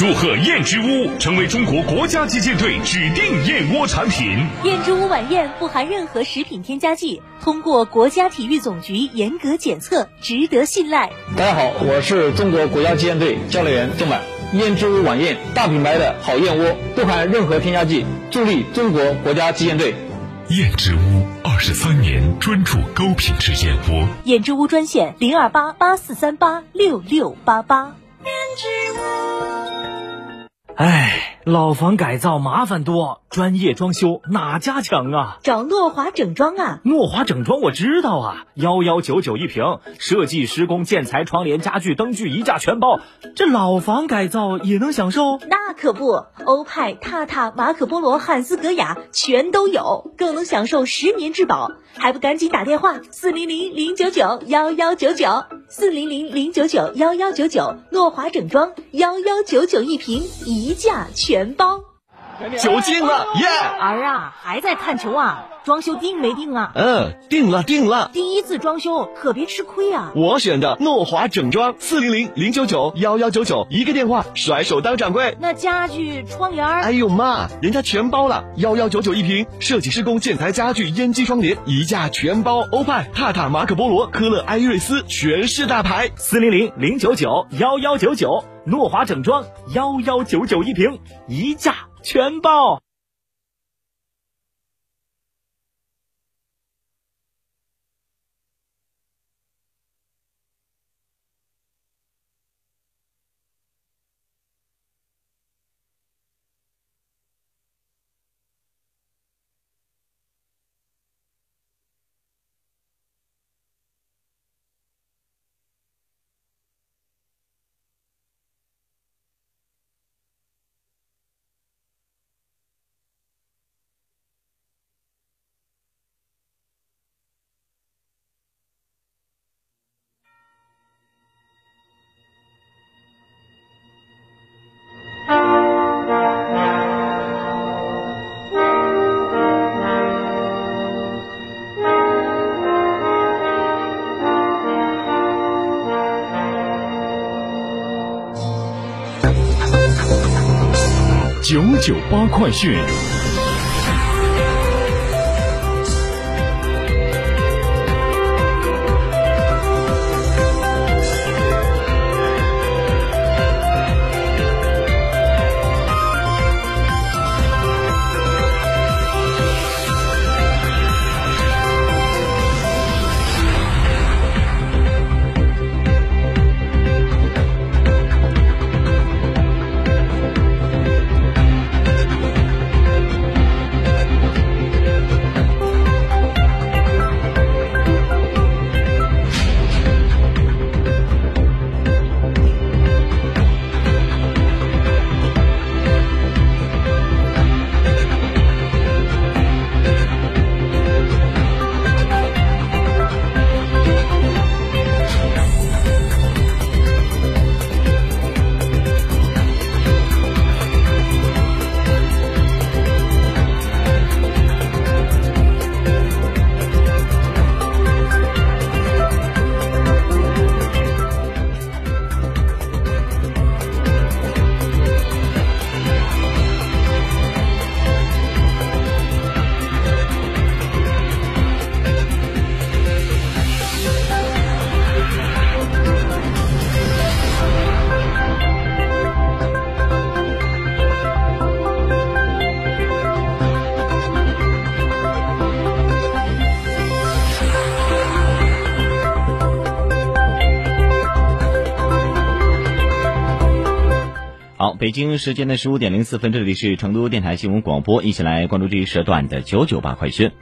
祝贺燕之屋成为中国国家击剑队指定燕窝产品。燕之屋晚宴不含任何食品添加剂，通过国家体育总局严格检测，值得信赖。大家好，我是中国国家击剑队教练员郑满。燕之屋晚宴，大品牌的好燕窝，不含任何添加剂，助力中国国家击剑队。燕之屋二十三年专注高品质燕窝。燕之屋专线零二八八四三八六六八八。编织我哎，老房改造麻烦多，专业装修哪家强啊？找诺华整装啊！诺华整装我知道啊，幺幺九九一平，设计、施工、建材、窗帘、家具、灯具一价全包。这老房改造也能享受？那可不，欧派、榻榻、马可波罗、汉斯格雅全都有，更能享受十年质保。还不赶紧打电话四零零零九九幺幺九九四零零零九九幺幺九九，诺华整装幺幺九九一平，一价全包。球进了，耶！儿啊，还在看球啊？装修定没定啊？嗯，定了定了。第一次装修可别吃亏啊！我选的诺华整装，四零零零九九幺幺九九，一个电话，甩手当掌柜。那家具、窗帘？哎呦妈，人家全包了，幺幺九九一平，设计施工、建材、家具、烟机、窗帘，一价全包。欧派、榻榻、马可波罗、科勒、艾瑞斯，全是大牌。四零零零九九幺幺九九，诺华整装幺幺九九一瓶，一价全包。九九八快讯。好，北京时间的十五点零四分，这里是成都电台新闻广播，一起来关注这一时段的九九八快讯。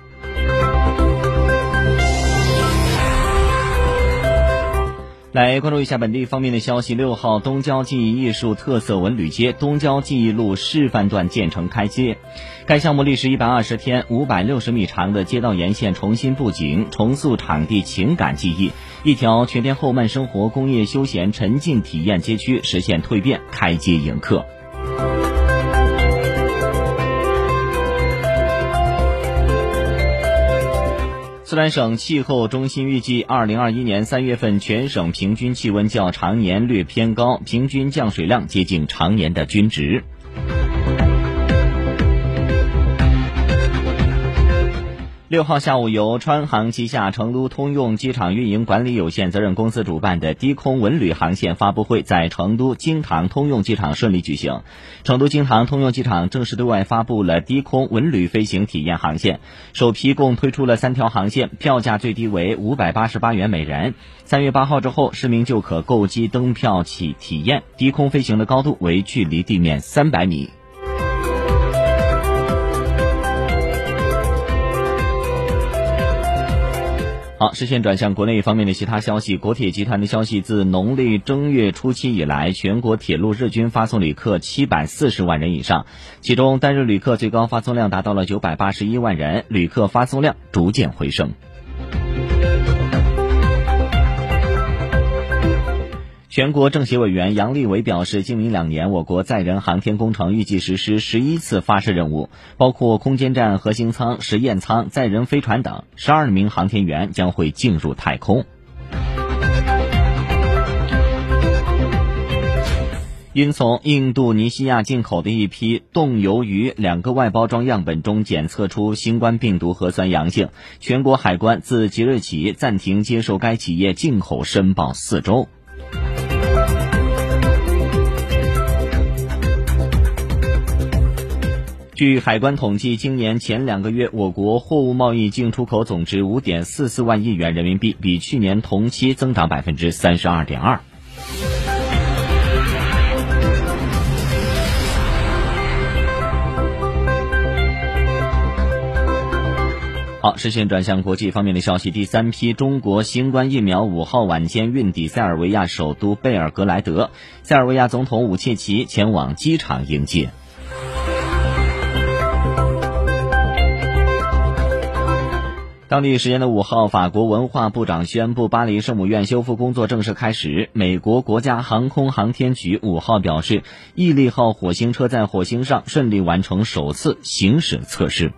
来关注一下本地方面的消息。六号，东郊记忆艺术特色文旅街东郊记忆路示范段建成开街。该项目历时一百二十天，五百六十米长的街道沿线重新布景，重塑场地情感记忆，一条全天候慢生活、工业休闲、沉浸体验街区实现蜕变，开街迎客。四川省气候中心预计，二零二一年三月份全省平均气温较常年略偏高，平均降水量接近常年的均值。六号下午，由川航旗下成都通用机场运营管理有限责任公司主办的低空文旅航线发布会在成都京唐通用机场顺利举行。成都京唐通用机场正式对外发布了低空文旅飞行体验航线，首批共推出了三条航线，票价最低为五百八十八元每人。三月八号之后，市民就可购机登票起体验低空飞行的高度为距离地面三百米。好，视线转向国内方面的其他消息。国铁集团的消息，自农历正月初七以来，全国铁路日均发送旅客七百四十万人以上，其中单日旅客最高发送量达到了九百八十一万人，旅客发送量逐渐回升。全国政协委员杨利伟表示，今明两年，我国载人航天工程预计实施十一次发射任务，包括空间站核心舱、实验舱、载人飞船等，十二名航天员将会进入太空。因从印度尼西亚进口的一批冻鱿鱼两个外包装样本中检测出新冠病毒核酸阳性，全国海关自即日起暂停接受该企业进口申报四周。据海关统计，今年前两个月，我国货物贸易进出口总值五点四四万亿元人民币，比去年同期增长百分之三十二点二。好，视线转向国际方面的消息，第三批中国新冠疫苗五号晚间运抵塞尔维亚首都贝尔格莱德，塞尔维亚总统武切奇前往机场迎接。当地时间的五号，法国文化部长宣布，巴黎圣母院修复工作正式开始。美国国家航空航天局五号表示，毅力号火星车在火星上顺利完成首次行驶测试。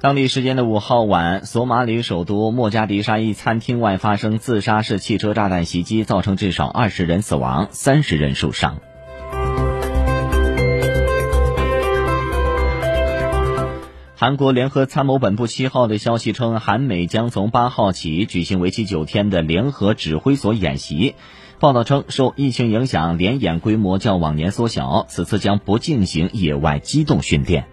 当地时间的五号晚，索马里首都莫加迪沙一餐厅外发生自杀式汽车炸弹袭击，造成至少二十人死亡，三十人受伤。韩国联合参谋本部七号的消息称，韩美将从八号起举行为期九天的联合指挥所演习。报道称，受疫情影响，联演规模较往年缩小，此次将不进行野外机动训练。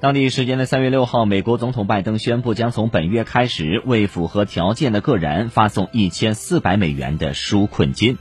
当地时间的三月六号，美国总统拜登宣布，将从本月开始为符合条件的个人发送一千四百美元的纾困金。